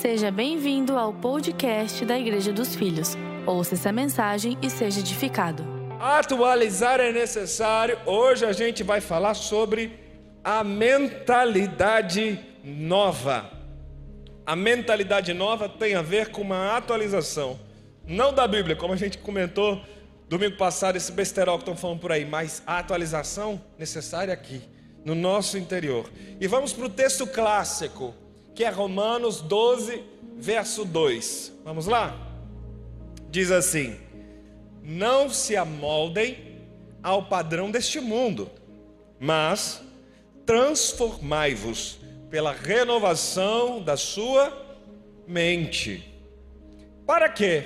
Seja bem-vindo ao podcast da Igreja dos Filhos. Ouça essa mensagem e seja edificado. Atualizar é necessário. Hoje a gente vai falar sobre a mentalidade nova. A mentalidade nova tem a ver com uma atualização, não da Bíblia, como a gente comentou domingo passado, esse besterol que estão falando por aí, mas a atualização necessária aqui, no nosso interior. E vamos para o texto clássico, que é Romanos 12, verso 2. Vamos lá? Diz assim: Não se amoldem ao padrão deste mundo, mas transformai-vos pela renovação da sua mente. Para que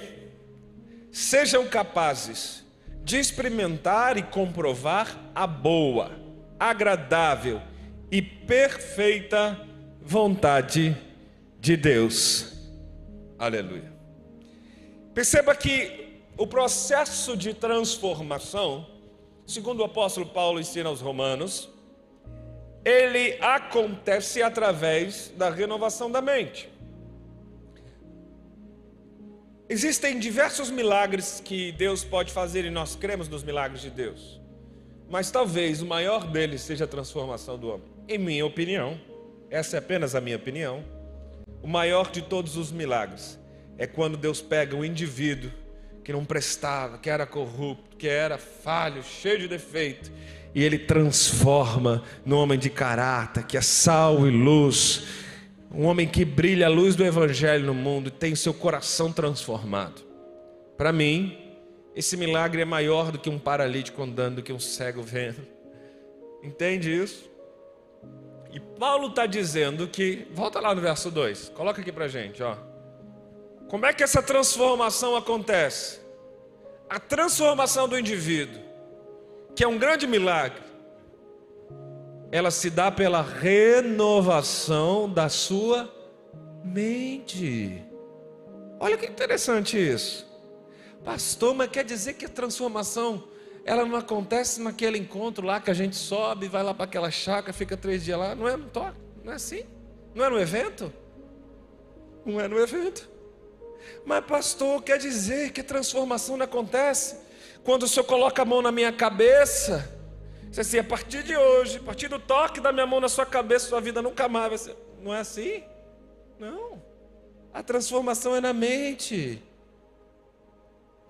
sejam capazes de experimentar e comprovar a boa, agradável e perfeita vontade de Deus. Aleluia. Perceba que o processo de transformação, segundo o apóstolo Paulo ensina aos Romanos, ele acontece através da renovação da mente. Existem diversos milagres que Deus pode fazer e nós cremos nos milagres de Deus. Mas talvez o maior deles seja a transformação do homem. Em minha opinião, essa é apenas a minha opinião. O maior de todos os milagres é quando Deus pega um indivíduo que não prestava, que era corrupto, que era falho, cheio de defeito, e ele transforma no homem de caráter, que é sal e luz, um homem que brilha a luz do evangelho no mundo e tem seu coração transformado. Para mim, esse milagre é maior do que um paralítico andando, do que um cego vendo. Entende isso? E Paulo está dizendo que, volta lá no verso 2, coloca aqui para gente, ó. Como é que essa transformação acontece? A transformação do indivíduo, que é um grande milagre, ela se dá pela renovação da sua mente. Olha que interessante isso. Pastor, mas quer dizer que a transformação ela não acontece naquele encontro lá que a gente sobe, vai lá para aquela chácara, fica três dias lá. Não é, não, não é assim? Não é no evento? Não é no evento. Mas, pastor, quer dizer que transformação não acontece quando o senhor coloca a mão na minha cabeça? Diz assim, a partir de hoje, a partir do toque da minha mão na sua cabeça, sua vida nunca mais vai ser. Não é assim? Não. A transformação é na mente.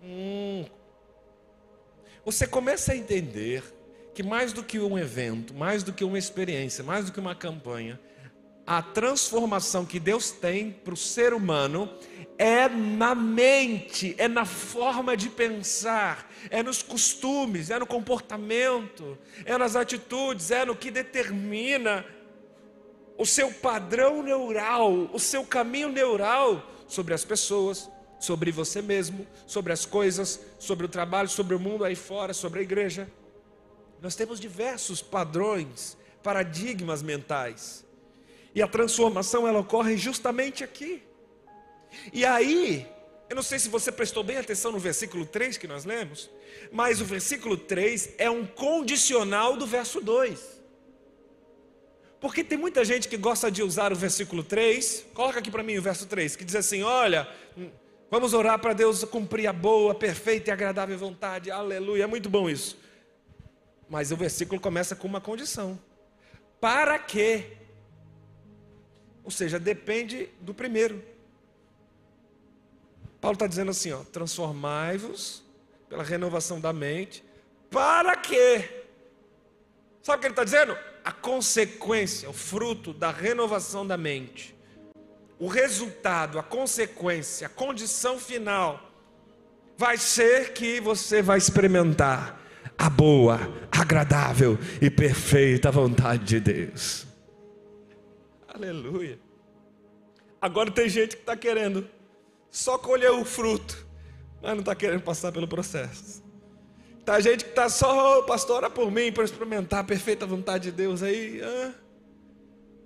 Hum, você começa a entender que mais do que um evento, mais do que uma experiência, mais do que uma campanha, a transformação que Deus tem para o ser humano é na mente, é na forma de pensar, é nos costumes, é no comportamento, é nas atitudes, é no que determina o seu padrão neural, o seu caminho neural sobre as pessoas, sobre você mesmo, sobre as coisas, sobre o trabalho, sobre o mundo aí fora, sobre a igreja. Nós temos diversos padrões, paradigmas mentais. E a transformação ela ocorre justamente aqui. E aí, eu não sei se você prestou bem atenção no versículo 3 que nós lemos, mas o versículo 3 é um condicional do verso 2. Porque tem muita gente que gosta de usar o versículo 3, coloca aqui para mim o verso 3, que diz assim: Olha, Vamos orar para Deus cumprir a boa, perfeita e agradável vontade. Aleluia. É muito bom isso. Mas o versículo começa com uma condição. Para quê? Ou seja, depende do primeiro. Paulo está dizendo assim: transformai-vos pela renovação da mente. Para quê? Sabe o que ele está dizendo? A consequência, o fruto da renovação da mente o resultado, a consequência, a condição final vai ser que você vai experimentar a boa, agradável e perfeita vontade de Deus. Aleluia. Agora tem gente que está querendo só colher o fruto, mas não está querendo passar pelo processo. Tá gente que está só, oh, pastor, ora por mim para experimentar a perfeita vontade de Deus aí. Ah.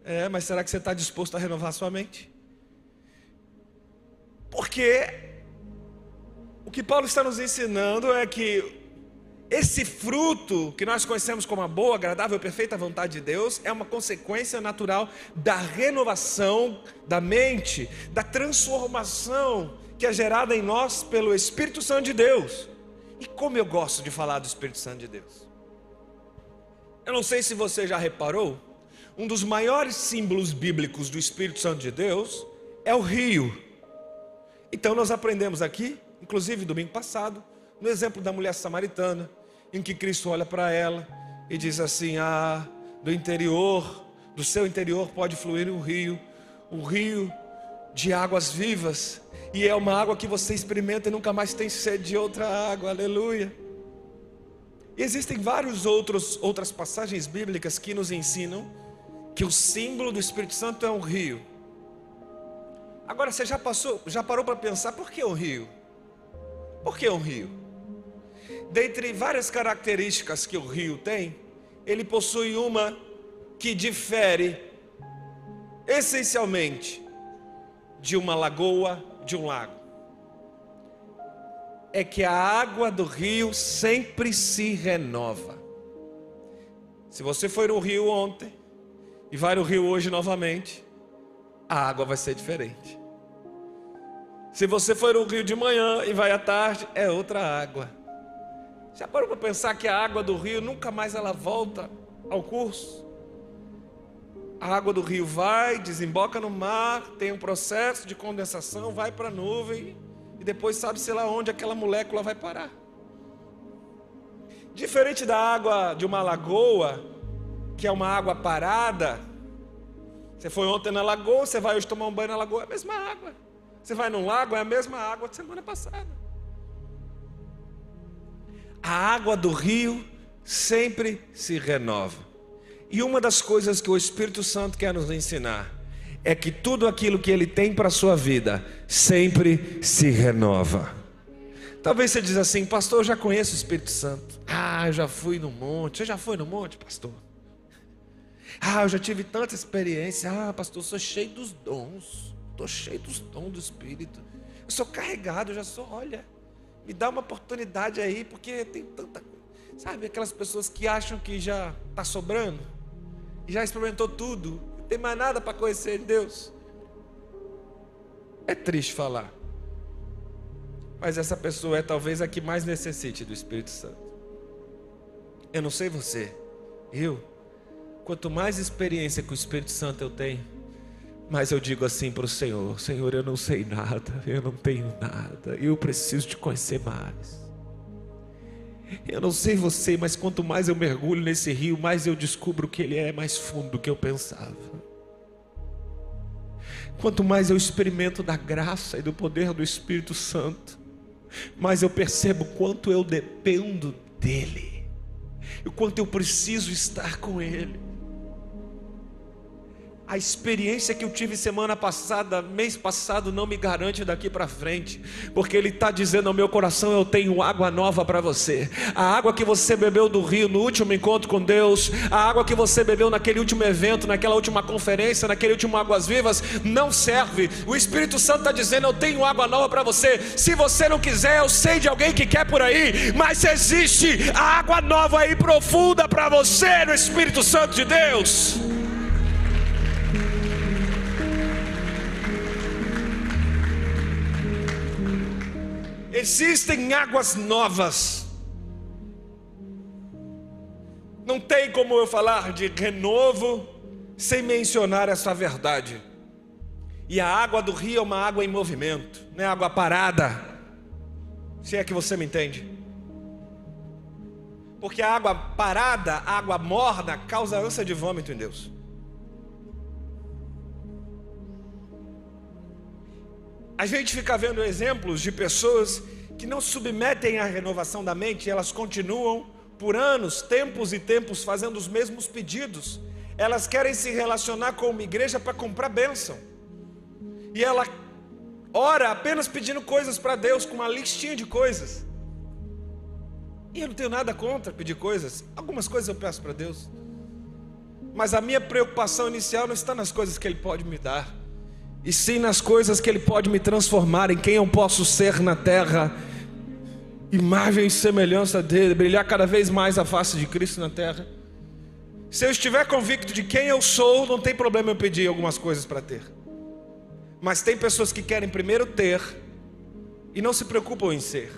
É, mas será que você está disposto a renovar sua mente? Porque o que Paulo está nos ensinando é que esse fruto que nós conhecemos como a boa, agradável perfeita vontade de Deus é uma consequência natural da renovação da mente, da transformação que é gerada em nós pelo Espírito Santo de Deus. E como eu gosto de falar do Espírito Santo de Deus. Eu não sei se você já reparou, um dos maiores símbolos bíblicos do Espírito Santo de Deus é o rio. Então nós aprendemos aqui, inclusive domingo passado, no exemplo da mulher samaritana, em que Cristo olha para ela e diz assim: Ah, do interior, do seu interior pode fluir um rio, um rio de águas vivas, e é uma água que você experimenta e nunca mais tem sede de outra água, aleluia. E existem várias outras passagens bíblicas que nos ensinam que o símbolo do Espírito Santo é um rio. Agora você já passou, já parou para pensar por que um rio? Por que um rio? dentre várias características que o rio tem, ele possui uma que difere essencialmente de uma lagoa, de um lago. É que a água do rio sempre se renova. Se você foi no rio ontem e vai no rio hoje novamente, a água vai ser diferente. Se você for no rio de manhã e vai à tarde, é outra água. Já parou para pensar que a água do rio nunca mais ela volta ao curso? A água do rio vai, desemboca no mar, tem um processo de condensação, vai para a nuvem e depois sabe-se lá onde aquela molécula vai parar. Diferente da água de uma lagoa, que é uma água parada, você foi ontem na lagoa, você vai hoje tomar um banho na lagoa, é a mesma água. Você vai num lago, é a mesma água de semana passada. A água do rio sempre se renova. E uma das coisas que o Espírito Santo quer nos ensinar é que tudo aquilo que ele tem para a sua vida sempre se renova. Talvez você diz assim, pastor, eu já conheço o Espírito Santo. Ah, eu já fui no monte. Você já foi no monte, pastor? Ah, eu já tive tanta experiência. Ah, pastor, sou cheio dos dons. Estou cheio dos dons do Espírito. Eu sou carregado, eu já sou, olha. Me dá uma oportunidade aí, porque tem tanta. Sabe, aquelas pessoas que acham que já está sobrando, já experimentou tudo, não tem mais nada para conhecer Deus. É triste falar, mas essa pessoa é talvez a que mais necessite do Espírito Santo. Eu não sei você, eu, quanto mais experiência com o Espírito Santo eu tenho, mas eu digo assim para o Senhor: Senhor, eu não sei nada, eu não tenho nada, eu preciso te conhecer mais. Eu não sei você, mas quanto mais eu mergulho nesse rio, mais eu descubro que ele é mais fundo do que eu pensava. Quanto mais eu experimento da graça e do poder do Espírito Santo, mais eu percebo quanto eu dependo dele, o quanto eu preciso estar com ele. A experiência que eu tive semana passada, mês passado, não me garante daqui para frente, porque Ele está dizendo ao meu coração: Eu tenho água nova para você. A água que você bebeu do rio no último encontro com Deus, a água que você bebeu naquele último evento, naquela última conferência, naquele último Águas Vivas, não serve. O Espírito Santo está dizendo: Eu tenho água nova para você. Se você não quiser, eu sei de alguém que quer por aí, mas existe água nova e profunda para você no Espírito Santo de Deus. Existem águas novas. Não tem como eu falar de renovo sem mencionar essa verdade. E a água do rio é uma água em movimento, não é água parada. Se é que você me entende. Porque a água parada, a água morna, causa ânsia de vômito em Deus. A gente fica vendo exemplos de pessoas que não submetem à renovação da mente, elas continuam por anos, tempos e tempos fazendo os mesmos pedidos. Elas querem se relacionar com uma igreja para comprar bênção. E ela ora apenas pedindo coisas para Deus, com uma listinha de coisas. E eu não tenho nada contra pedir coisas. Algumas coisas eu peço para Deus. Mas a minha preocupação inicial não está nas coisas que Ele pode me dar e sim nas coisas que Ele pode me transformar, em quem eu posso ser na terra. imagem e semelhança dele, brilhar cada vez mais a face de Cristo na terra. Se eu estiver convicto de quem eu sou, não tem problema eu pedir algumas coisas para ter. Mas tem pessoas que querem primeiro ter e não se preocupam em ser.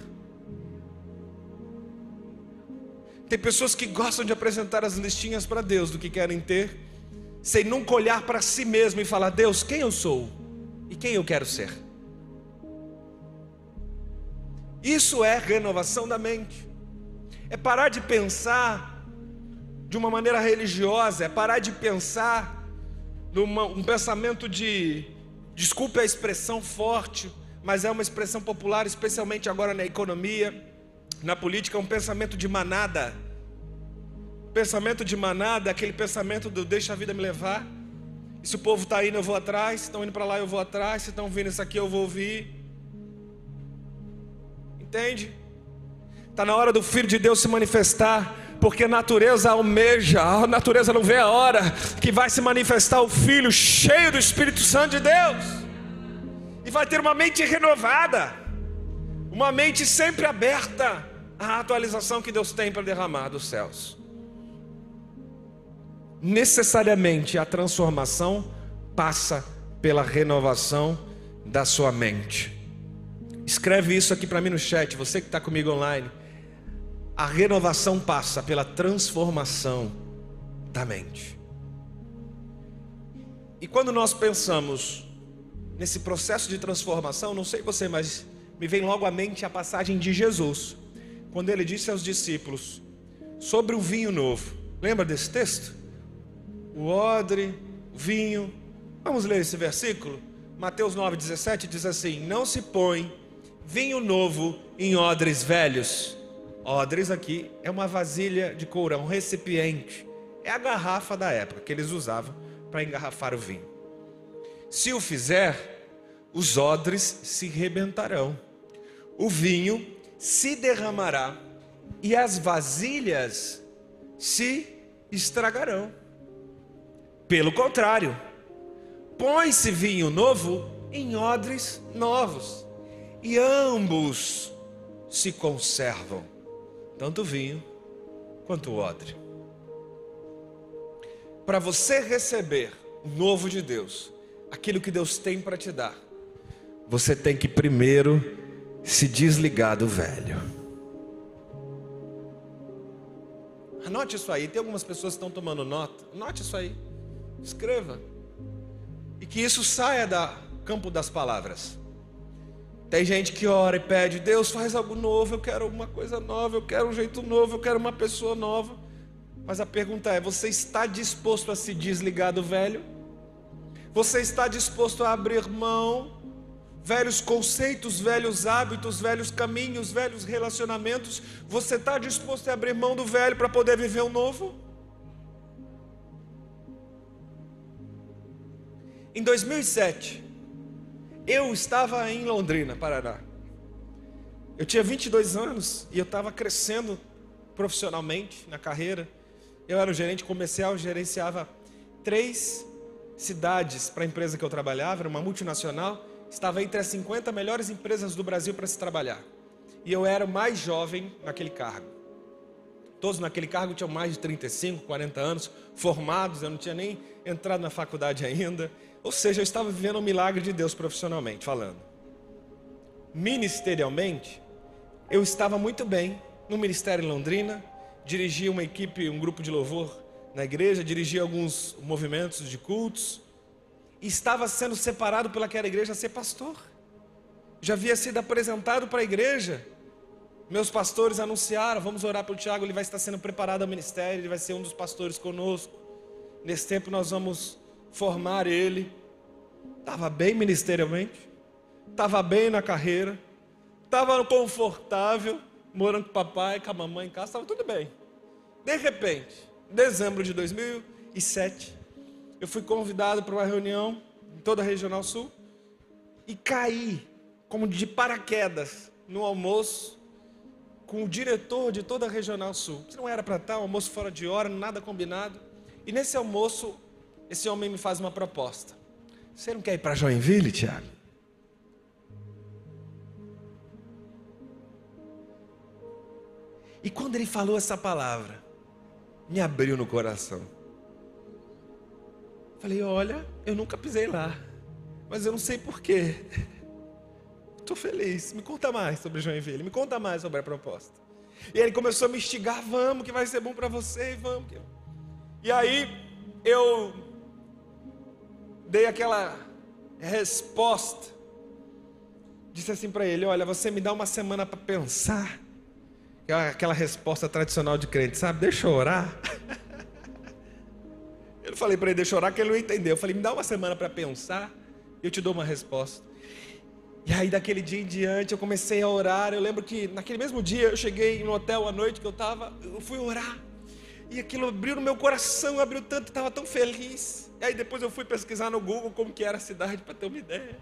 Tem pessoas que gostam de apresentar as listinhas para Deus do que querem ter, sem nunca olhar para si mesmo e falar: Deus, quem eu sou e quem eu quero ser. Isso é renovação da mente. É parar de pensar de uma maneira religiosa, é parar de pensar num um pensamento de, desculpe a expressão forte, mas é uma expressão popular, especialmente agora na economia, na política, é um pensamento de manada. Pensamento de manada, aquele pensamento do deixa a vida me levar. E se o povo está indo, eu vou atrás. Se estão indo para lá, eu vou atrás. Se estão vindo isso aqui, eu vou ouvir. Entende? Está na hora do Filho de Deus se manifestar, porque a natureza almeja, a natureza não vê a hora que vai se manifestar o Filho cheio do Espírito Santo de Deus, e vai ter uma mente renovada, uma mente sempre aberta à atualização que Deus tem para derramar dos céus. Necessariamente a transformação passa pela renovação da sua mente. Escreve isso aqui para mim no chat, você que está comigo online. A renovação passa pela transformação da mente. E quando nós pensamos nesse processo de transformação, não sei você, mas me vem logo à mente a passagem de Jesus, quando ele disse aos discípulos sobre o vinho novo. Lembra desse texto? O odre, o vinho. Vamos ler esse versículo? Mateus 9,17 diz assim: Não se põe vinho novo em odres velhos. Odres aqui é uma vasilha de couro, um recipiente. É a garrafa da época que eles usavam para engarrafar o vinho. Se o fizer, os odres se rebentarão, o vinho se derramará e as vasilhas se estragarão. Pelo contrário, põe-se vinho novo em odres novos e ambos se conservam, tanto o vinho quanto o odre. Para você receber o novo de Deus, aquilo que Deus tem para te dar, você tem que primeiro se desligar do velho. Anote isso aí. Tem algumas pessoas que estão tomando nota. Anote isso aí. Escreva. E que isso saia do campo das palavras. Tem gente que ora e pede, Deus faz algo novo, eu quero uma coisa nova, eu quero um jeito novo, eu quero uma pessoa nova. Mas a pergunta é: você está disposto a se desligar do velho? Você está disposto a abrir mão? Velhos conceitos, velhos hábitos, velhos caminhos, velhos relacionamentos. Você está disposto a abrir mão do velho para poder viver o novo? Em 2007, eu estava em Londrina, Paraná. Eu tinha 22 anos e eu estava crescendo profissionalmente na carreira. Eu era o gerente comercial, gerenciava três cidades para a empresa que eu trabalhava, era uma multinacional. Estava entre as 50 melhores empresas do Brasil para se trabalhar. E eu era o mais jovem naquele cargo. Todos naquele cargo tinham mais de 35, 40 anos, formados, eu não tinha nem entrado na faculdade ainda. Ou seja, eu estava vivendo um milagre de Deus profissionalmente falando. Ministerialmente, eu estava muito bem no ministério em Londrina, dirigia uma equipe, um grupo de louvor na igreja, dirigia alguns movimentos de cultos, e estava sendo separado pelaquela igreja a ser pastor. Já havia sido apresentado para a igreja. Meus pastores anunciaram: vamos orar pelo Tiago, ele vai estar sendo preparado ao ministério, ele vai ser um dos pastores conosco. Nesse tempo nós vamos formar ele. Estava bem ministerialmente, estava bem na carreira, estava confortável, morando com o papai, com a mamãe em casa, estava tudo bem. De repente, em dezembro de 2007, eu fui convidado para uma reunião em toda a Regional Sul e caí como de paraquedas no almoço com o diretor de toda a Regional Sul. Isso não era para um almoço fora de hora, nada combinado. E nesse almoço esse homem me faz uma proposta. Você não quer ir para Joinville, Tiago? E quando ele falou essa palavra, me abriu no coração. Falei, olha, eu nunca pisei lá, mas eu não sei porquê. Estou feliz. Me conta mais sobre Joinville, me conta mais sobre a proposta. E ele começou a me instigar, vamos, que vai ser bom para você, vamos. E aí eu dei aquela resposta. Disse assim para ele: Olha, você me dá uma semana para pensar. É aquela resposta tradicional de crente, sabe? Deixa eu orar. Eu falei para ele, deixa eu orar, que ele não entendeu. Eu falei, me dá uma semana para pensar, eu te dou uma resposta. E aí, daquele dia em diante, eu comecei a orar. Eu lembro que naquele mesmo dia, eu cheguei no hotel à noite que eu estava, eu fui orar. E aquilo abriu no meu coração, abriu tanto, estava tão feliz. E aí depois eu fui pesquisar no Google como que era a cidade, para ter uma ideia.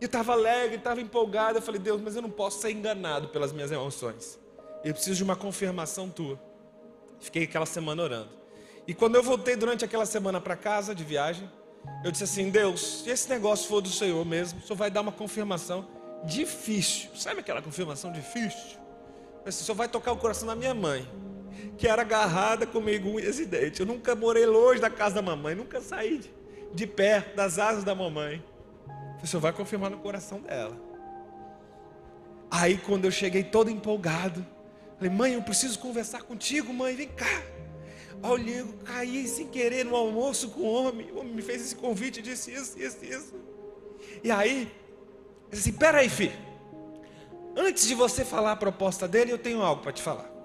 Eu estava alegre, estava empolgado. Eu falei, Deus, mas eu não posso ser enganado pelas minhas emoções. Eu preciso de uma confirmação tua. Fiquei aquela semana orando. E quando eu voltei durante aquela semana para casa de viagem, eu disse assim: Deus, se esse negócio for do Senhor mesmo, o Senhor vai dar uma confirmação difícil. Sabe aquela confirmação difícil? O Senhor vai tocar o coração da minha mãe, que era agarrada comigo um residente. Eu nunca morei longe da casa da mamãe, nunca saí de, de perto das asas da mamãe. O Senhor vai confirmar no coração dela. Aí quando eu cheguei todo empolgado, falei, mãe, eu preciso conversar contigo, mãe, vem cá. Olha, eu caí sem querer no almoço com o homem. O homem me fez esse convite, disse isso, isso, isso. E aí, eu disse assim: peraí, filho. Antes de você falar a proposta dele, eu tenho algo para te falar.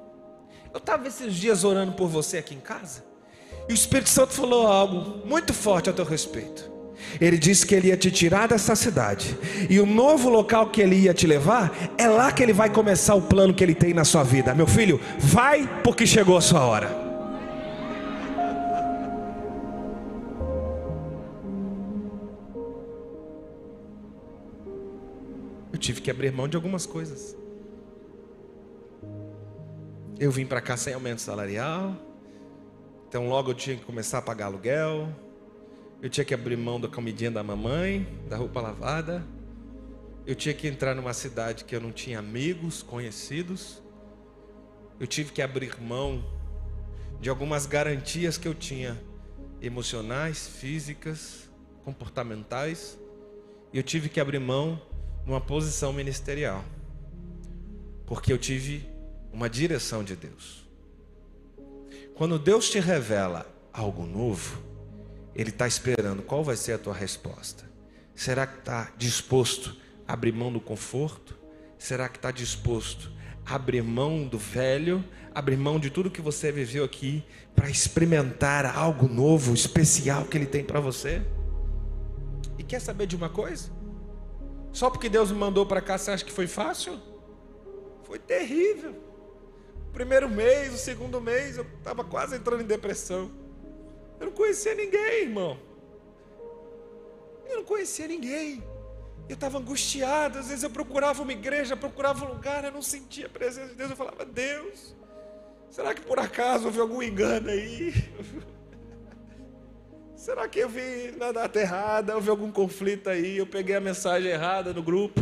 Eu estava esses dias orando por você aqui em casa. E o Espírito Santo falou algo muito forte a teu respeito. Ele disse que ele ia te tirar dessa cidade. E o novo local que ele ia te levar, é lá que ele vai começar o plano que ele tem na sua vida. Meu filho, vai porque chegou a sua hora. Eu tive que abrir mão de algumas coisas. Eu vim para cá sem aumento salarial. Então logo eu tinha que começar a pagar aluguel. Eu tinha que abrir mão da comidinha da mamãe, da roupa lavada. Eu tinha que entrar numa cidade que eu não tinha amigos, conhecidos. Eu tive que abrir mão de algumas garantias que eu tinha, emocionais, físicas, comportamentais. E eu tive que abrir mão numa posição ministerial. Porque eu tive uma direção de Deus. Quando Deus te revela algo novo, ele está esperando qual vai ser a tua resposta. Será que está disposto a abrir mão do conforto? Será que está disposto a abrir mão do velho, abrir mão de tudo que você viveu aqui para experimentar algo novo, especial que Ele tem para você? E quer saber de uma coisa? Só porque Deus me mandou para cá, você acha que foi fácil? Foi terrível. Primeiro mês, o segundo mês, eu estava quase entrando em depressão. Eu não conhecia ninguém, irmão. Eu não conhecia ninguém. Eu estava angustiado. Às vezes eu procurava uma igreja, procurava um lugar, eu não sentia a presença de Deus. Eu falava, Deus, será que por acaso houve algum engano aí? Será que eu vi na data errada? Houve algum conflito aí? Eu peguei a mensagem errada no grupo?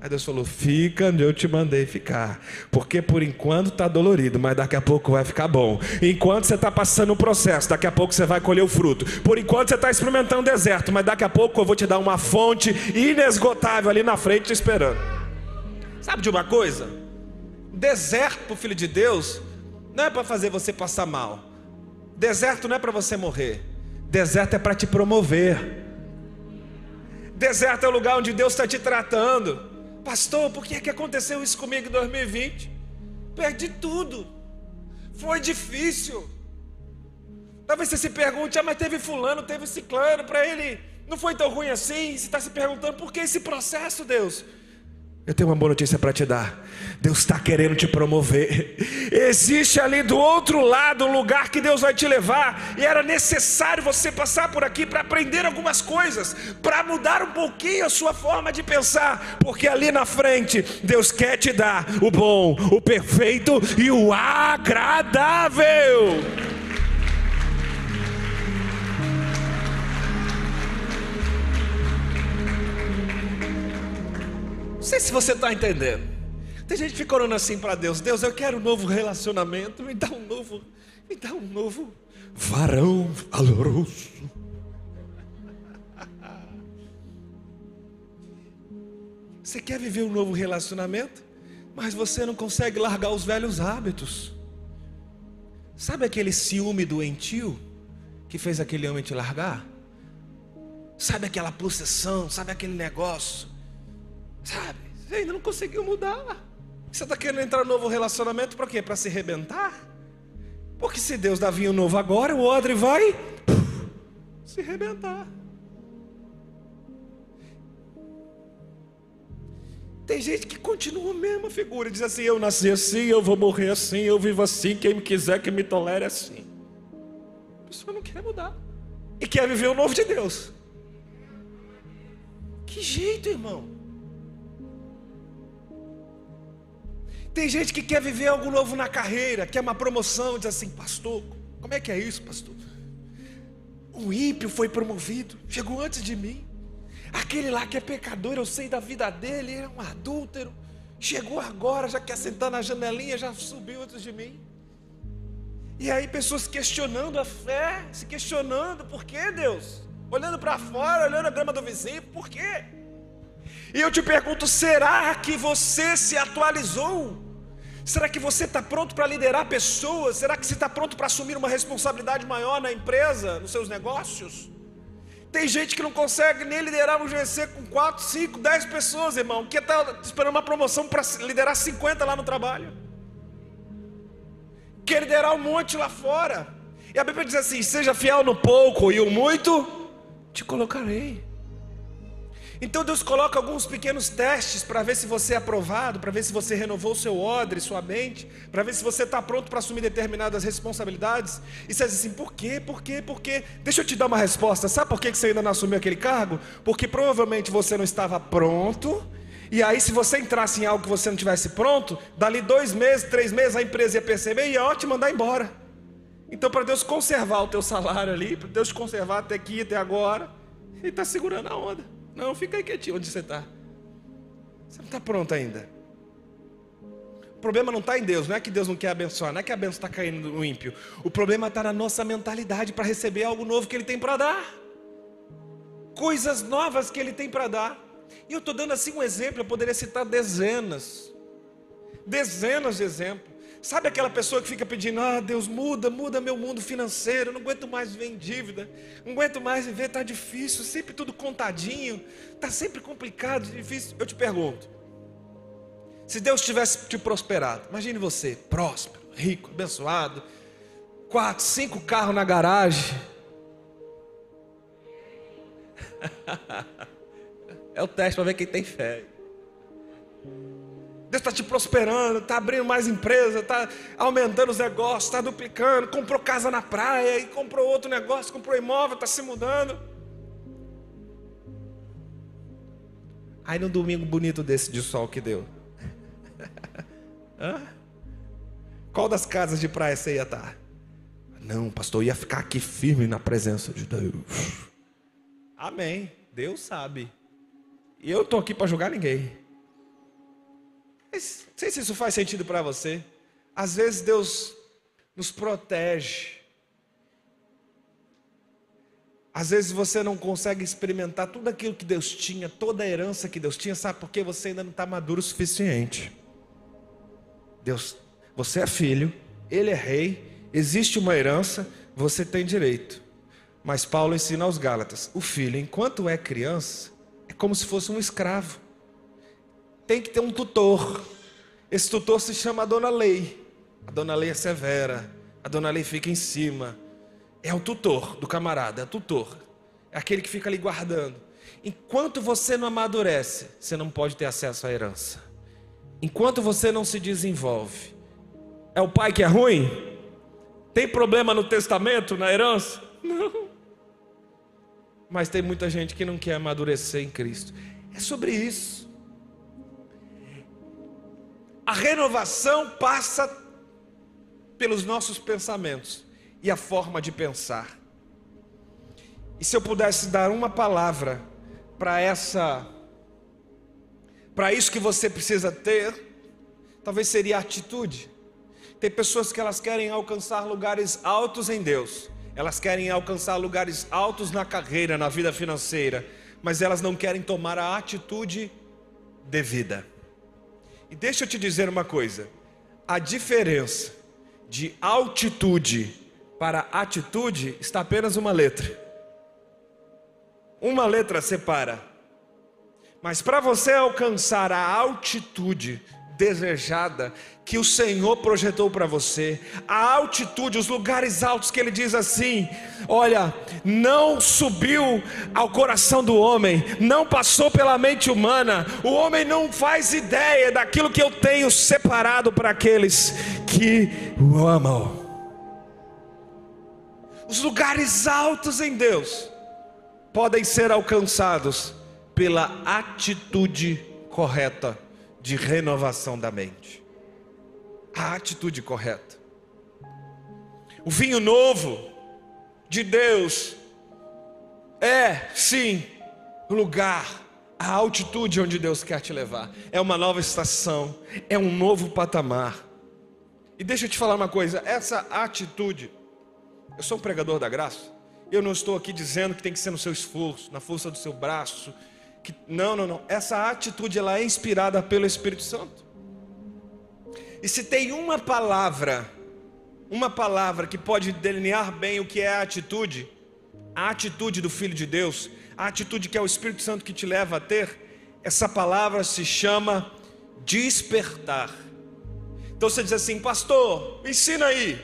Aí Deus falou: Fica onde eu te mandei ficar. Porque por enquanto está dolorido, mas daqui a pouco vai ficar bom. Enquanto você está passando o processo, daqui a pouco você vai colher o fruto. Por enquanto você está experimentando o deserto, mas daqui a pouco eu vou te dar uma fonte inesgotável ali na frente te esperando. Sabe de uma coisa? Deserto para o filho de Deus não é para fazer você passar mal. Deserto não é para você morrer. Deserto é para te promover. Deserto é o lugar onde Deus está te tratando. Pastor, por que é que aconteceu isso comigo em 2020? Perdi tudo. Foi difícil. Talvez você se pergunte, ah, mas teve fulano, teve ciclano, para ele não foi tão ruim assim. Você está se perguntando por que esse processo, Deus? Eu tenho uma boa notícia para te dar. Deus está querendo te promover. Existe ali do outro lado um lugar que Deus vai te levar, e era necessário você passar por aqui para aprender algumas coisas, para mudar um pouquinho a sua forma de pensar, porque ali na frente Deus quer te dar o bom, o perfeito e o agradável. Sei se você está entendendo. Tem gente que fica orando assim para Deus: Deus, eu quero um novo relacionamento, me dá um novo, me dá um novo varão valoroso. Você quer viver um novo relacionamento, mas você não consegue largar os velhos hábitos. Sabe aquele ciúme doentio que fez aquele homem te largar? Sabe aquela possessão, sabe aquele negócio? Sabe? Você ainda não conseguiu mudar. Você está querendo entrar no novo relacionamento para quê? Para se arrebentar? Porque se Deus dá vinho novo agora, o odre vai se arrebentar. Tem gente que continua a mesma figura, diz assim: eu nasci assim, eu vou morrer assim, eu vivo assim, quem me quiser que me tolere assim. A pessoa não quer mudar e quer viver o novo de Deus. Que jeito, irmão? Tem gente que quer viver algo novo na carreira, quer uma promoção, diz assim, pastor, como é que é isso, pastor? O ímpio foi promovido, chegou antes de mim. Aquele lá que é pecador, eu sei da vida dele, ele é um adúltero. Chegou agora, já quer sentar na janelinha, já subiu antes de mim. E aí pessoas questionando a fé, se questionando, por que Deus? Olhando para fora, olhando a grama do vizinho, por quê? E eu te pergunto, será que você se atualizou? Será que você está pronto para liderar pessoas? Será que você está pronto para assumir uma responsabilidade maior na empresa, nos seus negócios? Tem gente que não consegue nem liderar um GC com 4, 5, 10 pessoas, irmão, que está esperando uma promoção para liderar 50 lá no trabalho. Quer liderar um monte lá fora. E a Bíblia diz assim: seja fiel no pouco e o muito, te colocarei. Então Deus coloca alguns pequenos testes para ver se você é aprovado, para ver se você renovou seu odre, sua mente, para ver se você está pronto para assumir determinadas responsabilidades. E você diz assim: por quê? Por quê? Por quê? Deixa eu te dar uma resposta. Sabe por que você ainda não assumiu aquele cargo? Porque provavelmente você não estava pronto. E aí, se você entrasse em algo que você não tivesse pronto, dali dois meses, três meses, a empresa ia perceber e ia te mandar embora. Então, para Deus conservar o teu salário ali, para Deus conservar até aqui, até agora, Ele está segurando a onda. Não, fica aí quietinho onde você está. Você não está pronto ainda. O problema não está em Deus, não é que Deus não quer abençoar, não é que a benção está caindo no ímpio. O problema está na nossa mentalidade para receber algo novo que Ele tem para dar. Coisas novas que Ele tem para dar. E eu estou dando assim um exemplo, eu poderia citar dezenas. Dezenas de exemplos. Sabe aquela pessoa que fica pedindo, ah Deus, muda, muda meu mundo financeiro, não aguento mais viver em dívida, não aguento mais viver, está difícil, sempre tudo contadinho, está sempre complicado, difícil. Eu te pergunto, se Deus tivesse te prosperado, imagine você, próspero, rico, abençoado, quatro, cinco carros na garagem. é o teste para ver quem tem fé. Deus está te prosperando, está abrindo mais empresa, está aumentando os negócios, está duplicando, comprou casa na praia e comprou outro negócio, comprou imóvel, está se mudando. Aí no domingo bonito desse de sol que deu. Qual das casas de praia você ia estar? Tá? Não, pastor, ia ficar aqui firme na presença de Deus. Amém. Deus sabe. E eu estou aqui para julgar ninguém. Mas, não sei se isso faz sentido para você. Às vezes Deus nos protege. Às vezes você não consegue experimentar tudo aquilo que Deus tinha, toda a herança que Deus tinha, sabe porque você ainda não está maduro o suficiente. Deus, você é filho, ele é rei, existe uma herança, você tem direito. Mas Paulo ensina aos Gálatas: o filho, enquanto é criança, é como se fosse um escravo tem que ter um tutor. Esse tutor se chama a dona Lei. A dona Lei é severa. A dona Lei fica em cima. É o tutor do camarada, é o tutor. É aquele que fica ali guardando. Enquanto você não amadurece, você não pode ter acesso à herança. Enquanto você não se desenvolve, é o pai que é ruim? Tem problema no testamento, na herança? Não. Mas tem muita gente que não quer amadurecer em Cristo. É sobre isso. A renovação passa pelos nossos pensamentos e a forma de pensar. E se eu pudesse dar uma palavra para essa para isso que você precisa ter, talvez seria atitude. Tem pessoas que elas querem alcançar lugares altos em Deus, elas querem alcançar lugares altos na carreira, na vida financeira, mas elas não querem tomar a atitude devida. E deixa eu te dizer uma coisa: a diferença de altitude para atitude está apenas uma letra. Uma letra separa. Mas para você alcançar a altitude desejada que o Senhor projetou para você, a altitude, os lugares altos que ele diz assim: olha, não subiu ao coração do homem, não passou pela mente humana, o homem não faz ideia daquilo que eu tenho separado para aqueles que o amam. Os lugares altos em Deus podem ser alcançados pela atitude correta de renovação da mente. A atitude correta. O vinho novo de Deus é, sim, lugar, a altitude onde Deus quer te levar. É uma nova estação, é um novo patamar. E deixa eu te falar uma coisa: essa atitude, eu sou um pregador da graça. Eu não estou aqui dizendo que tem que ser no seu esforço, na força do seu braço. Que, não, não, não. Essa atitude ela é inspirada pelo Espírito Santo. E se tem uma palavra, uma palavra que pode delinear bem o que é a atitude, a atitude do Filho de Deus, a atitude que é o Espírito Santo que te leva a ter, essa palavra se chama despertar. Então você diz assim, pastor, ensina aí.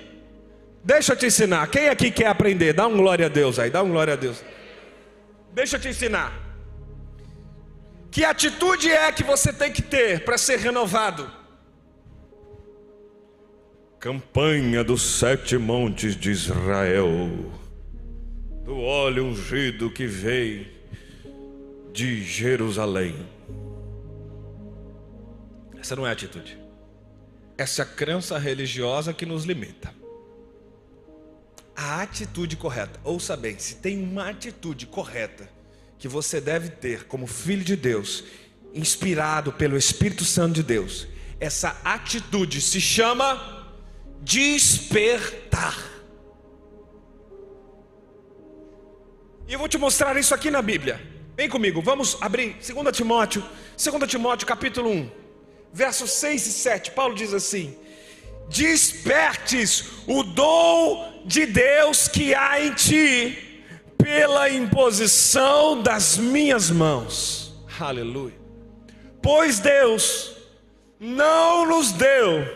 Deixa eu te ensinar. Quem aqui quer aprender? Dá um glória a Deus aí, dá um glória a Deus. Deixa eu te ensinar. Que atitude é que você tem que ter para ser renovado? Campanha dos sete montes de Israel, do óleo ungido que veio de Jerusalém. Essa não é a atitude. Essa é a crença religiosa que nos limita a atitude correta. Ouça bem, se tem uma atitude correta que você deve ter como filho de Deus, inspirado pelo Espírito Santo de Deus, essa atitude se chama despertar. E eu vou te mostrar isso aqui na Bíblia. Vem comigo, vamos abrir 2 Timóteo, 2 Timóteo capítulo 1, versos 6 e 7. Paulo diz assim: despertes o dom de Deus que há em ti, pela imposição das minhas mãos. Aleluia. Pois Deus não nos deu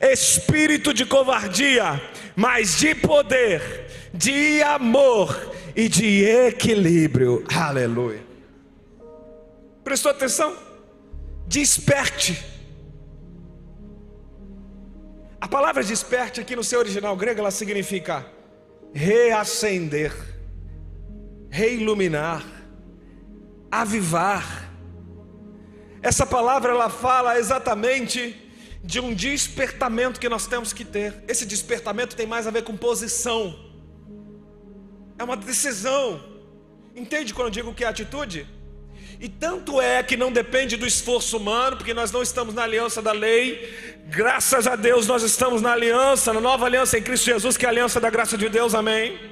espírito de covardia, mas de poder, de amor e de equilíbrio. Aleluia. Prestou atenção? Desperte a palavra desperte aqui no seu original grego, ela significa reacender, reiluminar, avivar. Essa palavra ela fala exatamente de um despertamento que nós temos que ter. Esse despertamento tem mais a ver com posição. É uma decisão. Entende quando eu digo que é atitude? E tanto é que não depende do esforço humano, porque nós não estamos na aliança da lei. Graças a Deus nós estamos na aliança, na nova aliança em Cristo Jesus, que é a aliança da graça de Deus. Amém.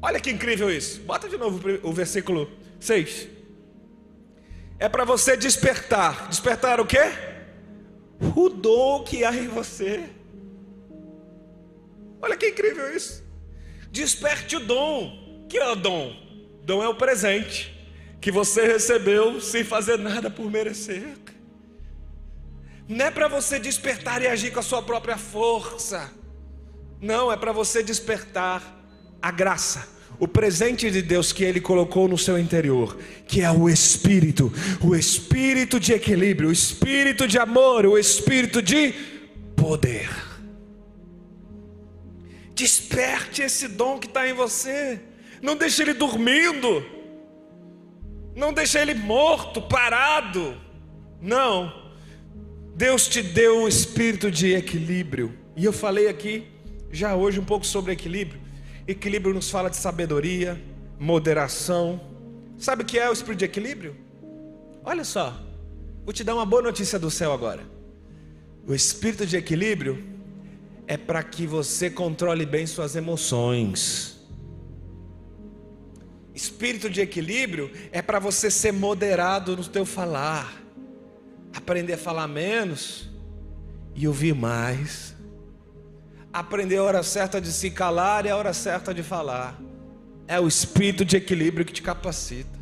Olha que incrível isso. Bota de novo o versículo 6. É para você despertar. Despertar o quê? O dom que há em você. Olha que incrível isso. Desperte o dom. Que é o dom? Dom é o presente que você recebeu sem fazer nada por merecer. Não é para você despertar e agir com a sua própria força. Não, é para você despertar a graça, o presente de Deus que Ele colocou no seu interior, que é o Espírito, o Espírito de equilíbrio, o Espírito de amor, o Espírito de poder. Desperte esse dom que está em você, não deixe ele dormindo. Não deixa ele morto, parado. Não. Deus te deu um espírito de equilíbrio. E eu falei aqui já hoje um pouco sobre equilíbrio. Equilíbrio nos fala de sabedoria, moderação. Sabe o que é o espírito de equilíbrio? Olha só. Vou te dar uma boa notícia do céu agora. O espírito de equilíbrio é para que você controle bem suas emoções. Espírito de equilíbrio é para você ser moderado no teu falar, aprender a falar menos e ouvir mais, aprender a hora certa de se calar e a hora certa de falar. É o espírito de equilíbrio que te capacita.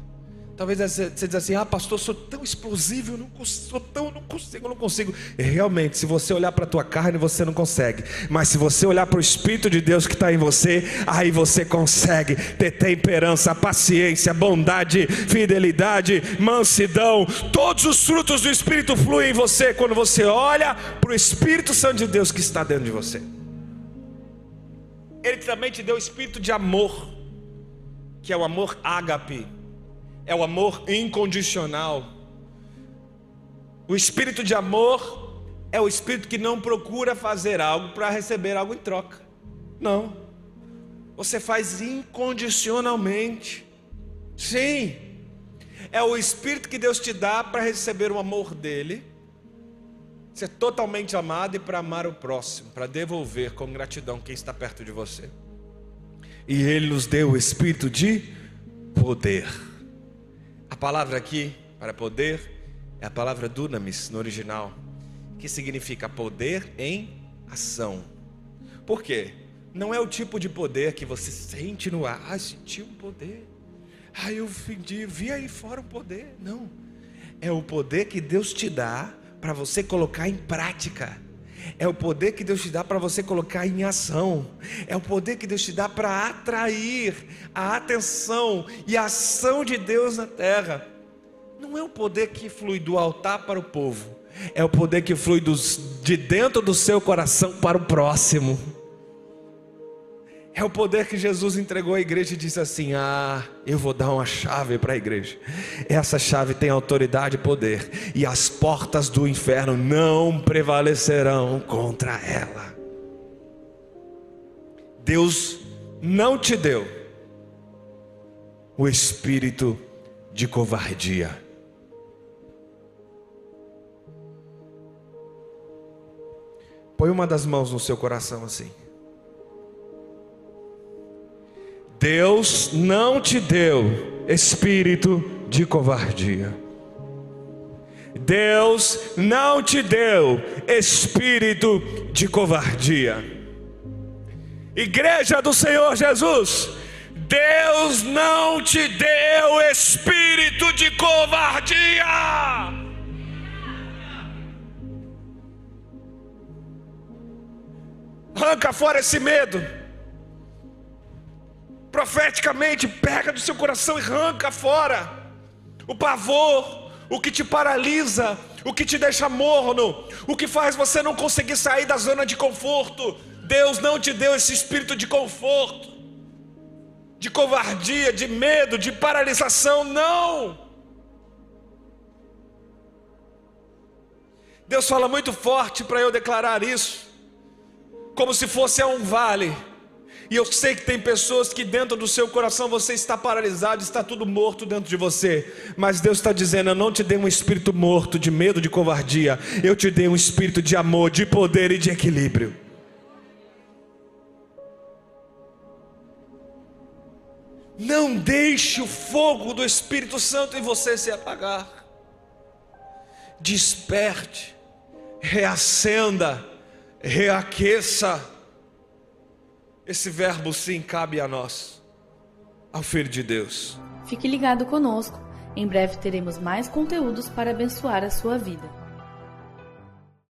Talvez você diz assim: ah, pastor, sou tão explosivo, eu não consigo, sou tão, não consigo, não consigo. Realmente, se você olhar para a tua carne, você não consegue. Mas se você olhar para o Espírito de Deus que está em você, aí você consegue ter temperança, paciência, bondade, fidelidade, mansidão. Todos os frutos do Espírito fluem em você quando você olha para o Espírito Santo de Deus que está dentro de você. Ele também te deu o espírito de amor, que é o amor ágape é o amor incondicional. O espírito de amor é o espírito que não procura fazer algo para receber algo em troca. Não. Você faz incondicionalmente. Sim. É o espírito que Deus te dá para receber o amor dele, ser totalmente amado e para amar o próximo, para devolver com gratidão quem está perto de você. E ele nos deu o espírito de poder. A palavra aqui para poder é a palavra dunamis no original, que significa poder em ação. Por quê? Não é o tipo de poder que você sente no ar, ah, senti um poder. Ah, eu vi, aí fora um poder. Não. É o poder que Deus te dá para você colocar em prática. É o poder que Deus te dá para você colocar em ação. É o poder que Deus te dá para atrair a atenção e a ação de Deus na terra. Não é o poder que flui do altar para o povo. É o poder que flui dos, de dentro do seu coração para o próximo. É o poder que Jesus entregou à igreja e disse assim: Ah, eu vou dar uma chave para a igreja. Essa chave tem autoridade e poder, e as portas do inferno não prevalecerão contra ela. Deus não te deu o espírito de covardia. Põe uma das mãos no seu coração assim. Deus não te deu espírito de covardia. Deus não te deu espírito de covardia. Igreja do Senhor Jesus, Deus não te deu espírito de covardia. Arranca fora esse medo profeticamente, pega do seu coração e arranca fora o pavor, o que te paralisa, o que te deixa morno, o que faz você não conseguir sair da zona de conforto. Deus não te deu esse espírito de conforto, de covardia, de medo, de paralisação, não. Deus fala muito forte para eu declarar isso, como se fosse a um vale e eu sei que tem pessoas que dentro do seu coração você está paralisado, está tudo morto dentro de você. Mas Deus está dizendo: Eu não te dei um espírito morto de medo, de covardia. Eu te dei um espírito de amor, de poder e de equilíbrio. Não deixe o fogo do Espírito Santo em você se apagar. Desperte, reacenda, reaqueça esse verbo sim cabe a nós, ao Filho de Deus. Fique ligado conosco. Em breve teremos mais conteúdos para abençoar a sua vida.